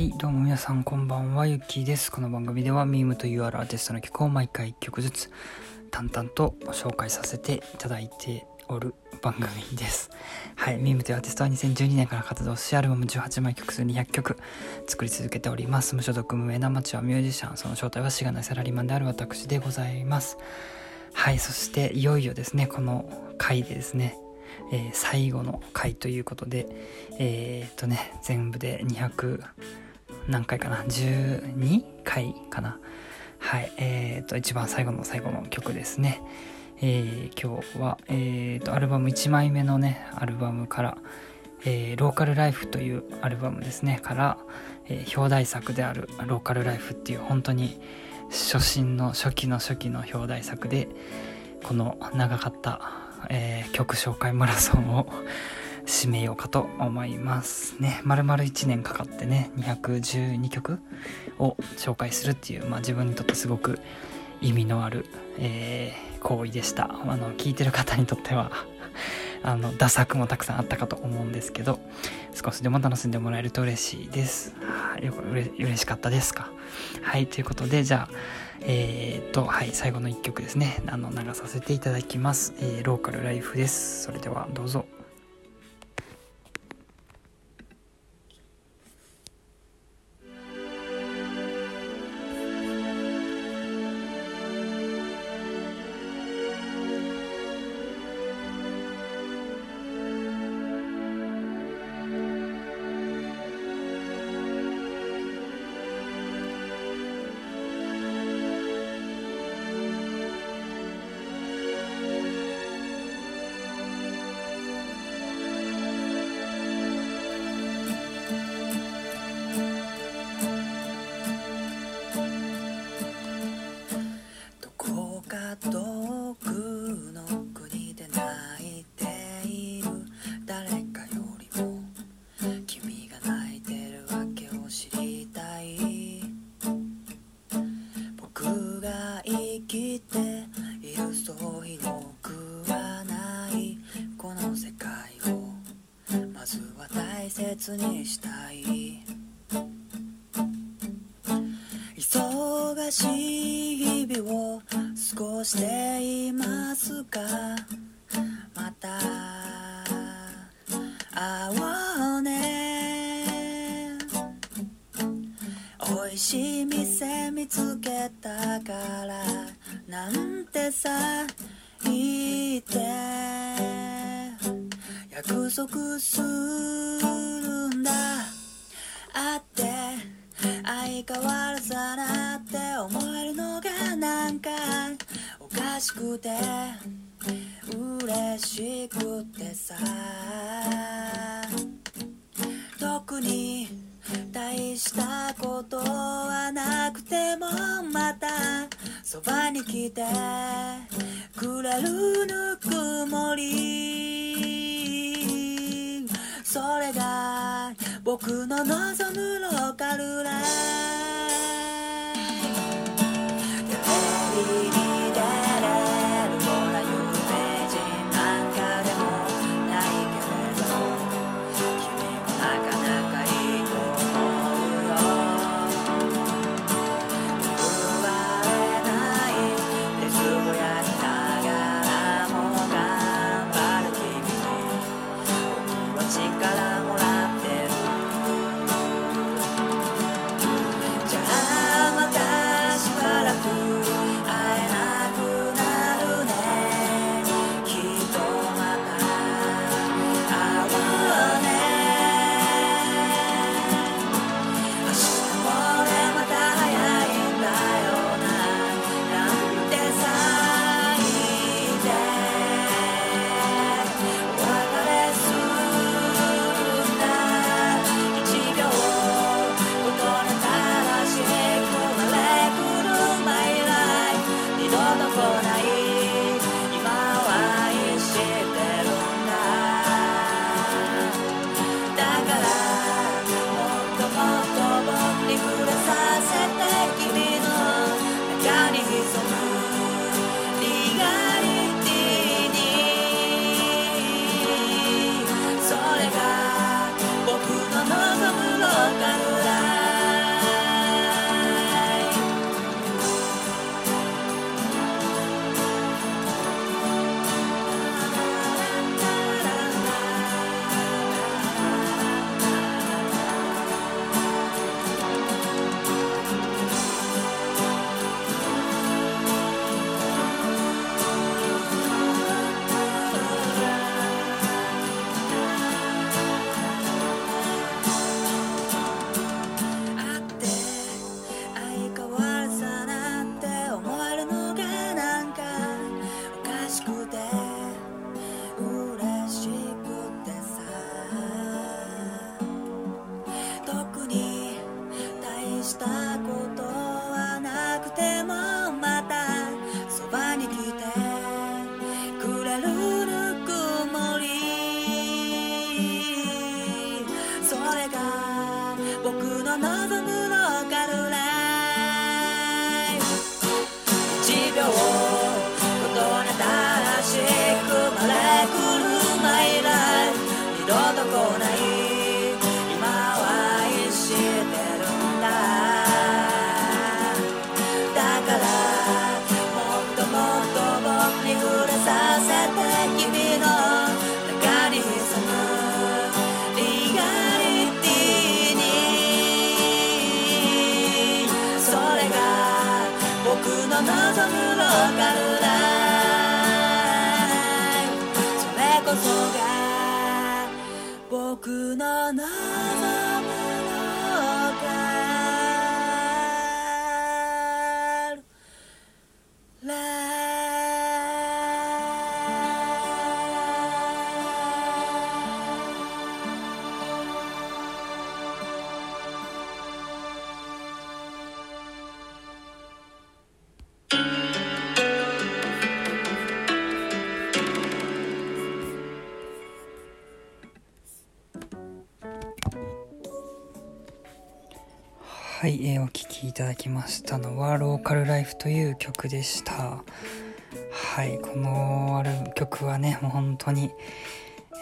はい、どうも皆さんこんばんは、ゆきです。この番組ではミームというアーティストの曲を毎回1曲ずつ淡々と紹介させていただいておる番組です。はい、ミームというアーティストは2012年から活動し、アルバム18枚曲数200曲作り続けております。無所属無名な町はミュージシャン、その正体はしがないサラリーマンである私でございます。はい、そしていよいよですね、この回でですね、えー最後の回ということで、えーっとね、全部で200何回かな ?12 回かな？はい、えーっと、一番最後の最後の曲ですね。えー今日は、えーっと、アルバム1枚目のね、アルバムから、えーローカルライフというアルバムですね、から、えー表題作であるローカルライフっていう本当に初心の初期の初期の表題作で、この長かった、えー曲紹介マラソンを締めようかと思いますね。丸々1年かかってね、212曲を紹介するっていう、まあ自分にとってすごく意味のある、えー行為でした。あの、聞いてる方にとっては、あの、ダ作もたくさんあったかと思うんですけど、少しでも楽しんでもらえると嬉しいです。よくうれ嬉しかったですか。はい、ということで、じゃあ、えー、っと、はい、最後の一曲ですね。あの、流させていただきます。えーローカルライフです。それでは、どうぞ。しい日々を過ごしていますか。また会おうね。美味しい店見つけたからなんてさ言って。約束するんだ。あって相変わらずだなたって思えるのがなんかおかしくて嬉しくてさ。特に大したことはなくてもまたそばに来てくれるぬくもり。それが僕の望むローカルライが望むロが僕の名前はい、えーお聴きいただきましたのは「ローカルライフ」という曲でした。はいこのある曲はねもう本当に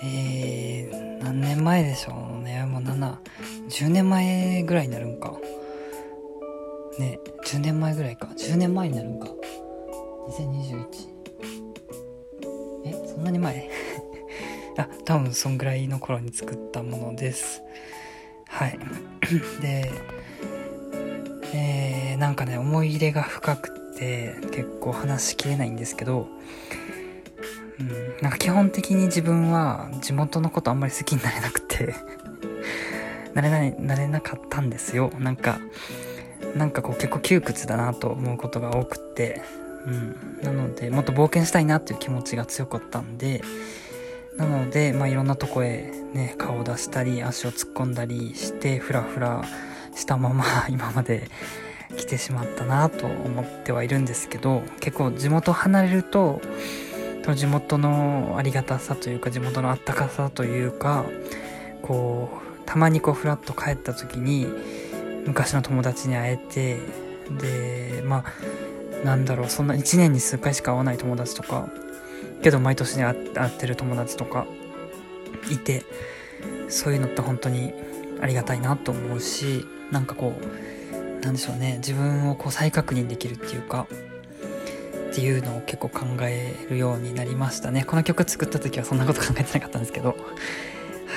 えー、何年前でしょうね。もう710年前ぐらいになるんか。ね10年前ぐらいか。10年前になるんか。2021えそんなに前？あ多分そんぐらいの頃に作ったものです。はい。でえー、なんかね思い入れが深くて結構話しきれないんですけど、うん、なんか基本的に自分は地元のことあんまり好きになれなくて なれないなれなかったんですよ。なんかなんかこう結構窮屈だなと思うことが多くって、うん、なのでもっと冒険したいなっていう気持ちが強かったんでなので、まあ、いろんなとこへね顔を出したり足を突っ込んだりしてフラフラしたまま 今まで来てしまったなと思ってはいるんですけど結構地元離れると地元のありがたさというか地元のあったかさというかこうたまにこうフラッと帰った時に昔の友達に会えてでまあなんだろうそんな1年に数回しか会わない友達とかけど毎年に会ってる友達とかいてそういうのって本当にありがたいなと思うしなんかこうなんでしょうね自分をこう再確認できるっていうかっていうのを結構考えるようになりましたね。この曲作った時はそんなこと考えてなかったんですけど。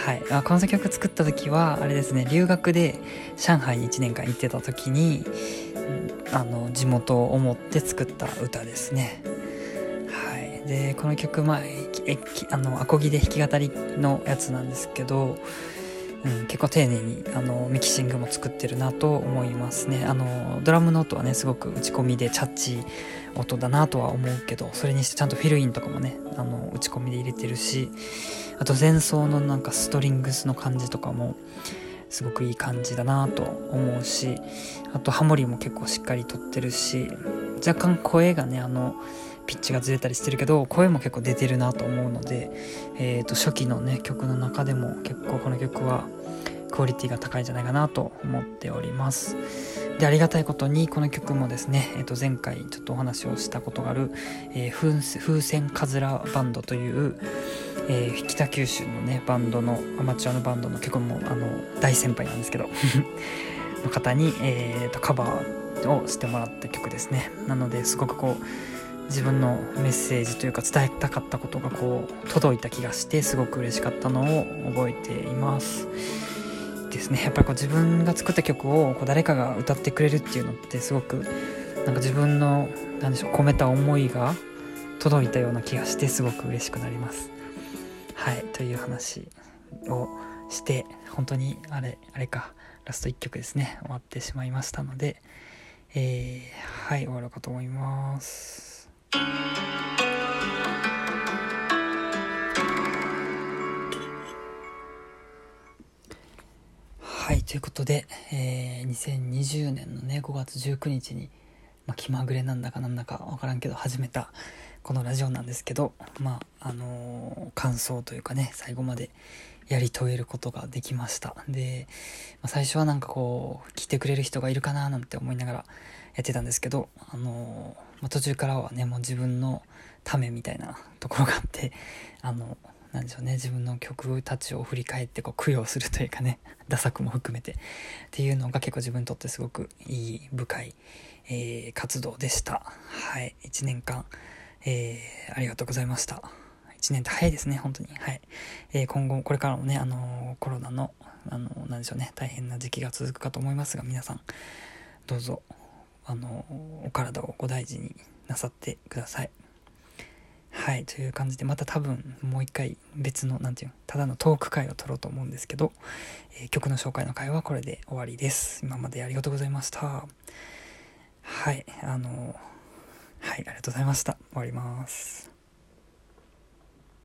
はい。あこの曲作った時はあれですね留学で上海に1年間行ってた時にあの地元を思って作った歌ですね。はい。でこの曲まああのアコギで弾き語りのやつなんですけどうん、結構丁寧にあのミキシングも作ってるなと思いますね。あのドラムの音はねすごく打ち込みでチャッチ音だなとは思うけどそれにしてちゃんとフィルインとかもねあの打ち込みで入れてるしあと前奏のなんかストリングスの感じとかもすごくいい感じだなと思うしあとハモリも結構しっかりとってるし若干声がねあのピッチがずれたりしてるけど声も結構出てるなと思うので、えー、と初期のね曲の中でも結構この曲はクオリティが高いんじゃないかなと思っております。でありがたいことにこの曲もですね、えー、と前回ちょっとお話をしたことがある、えー風船カズラバンドという、えー北九州のねバンドのアマチュアのバンドの結構もうあの大先輩なんですけど の方に、えー、とカバーをしてもらった曲ですね。なのですごくこう自分のメッセージというか伝えたかったことがこう届いた気がしてすごく嬉しかったのを覚えています。ですね。やっぱりこう自分が作った曲をこう誰かが歌ってくれるっていうのってすごくなんか自分のなんでしょう込めた思いが届いたような気がしてすごく嬉しくなります。はい。という話をして本当にあれあれかラスト1曲ですね。終わってしまいましたのでえー、はい終わろうかと思います。はいということで、えー2020年のね5月19日に、まあ、気まぐれなんだかなんだか分からんけど始めたこのラジオなんですけどまああのー感想というかね最後まで、やり遂げることができました。で、まあ、最初はなんかこう聞いてくれる人がいるかななんて思いながらやってたんですけどあの、まあ、途中からはねもう自分のためみたいなところがあって あのなんでしょうね自分の曲たちを振り返ってこう供養するというかね ダ作も含めて。っていうのが結構自分にとってすごくいい深い、えー、活動でした。はい。1年間、えー、ありがとうございました。1年って早いですね本当に。はい、えー、今後これからもねあのコロナのあのなんでしょうね大変な時期が続くかと思いますが皆さんどうぞあのお体をご大事になさってくださいはい、という感じで、また多分もう一回別の、なんていうの、ただのトーク会を撮ろうと思うんですけど、えー、曲の紹介の会はこれで終わりです。今までありがとうございました。はい、あの、はい、ありがとうございました。終わります。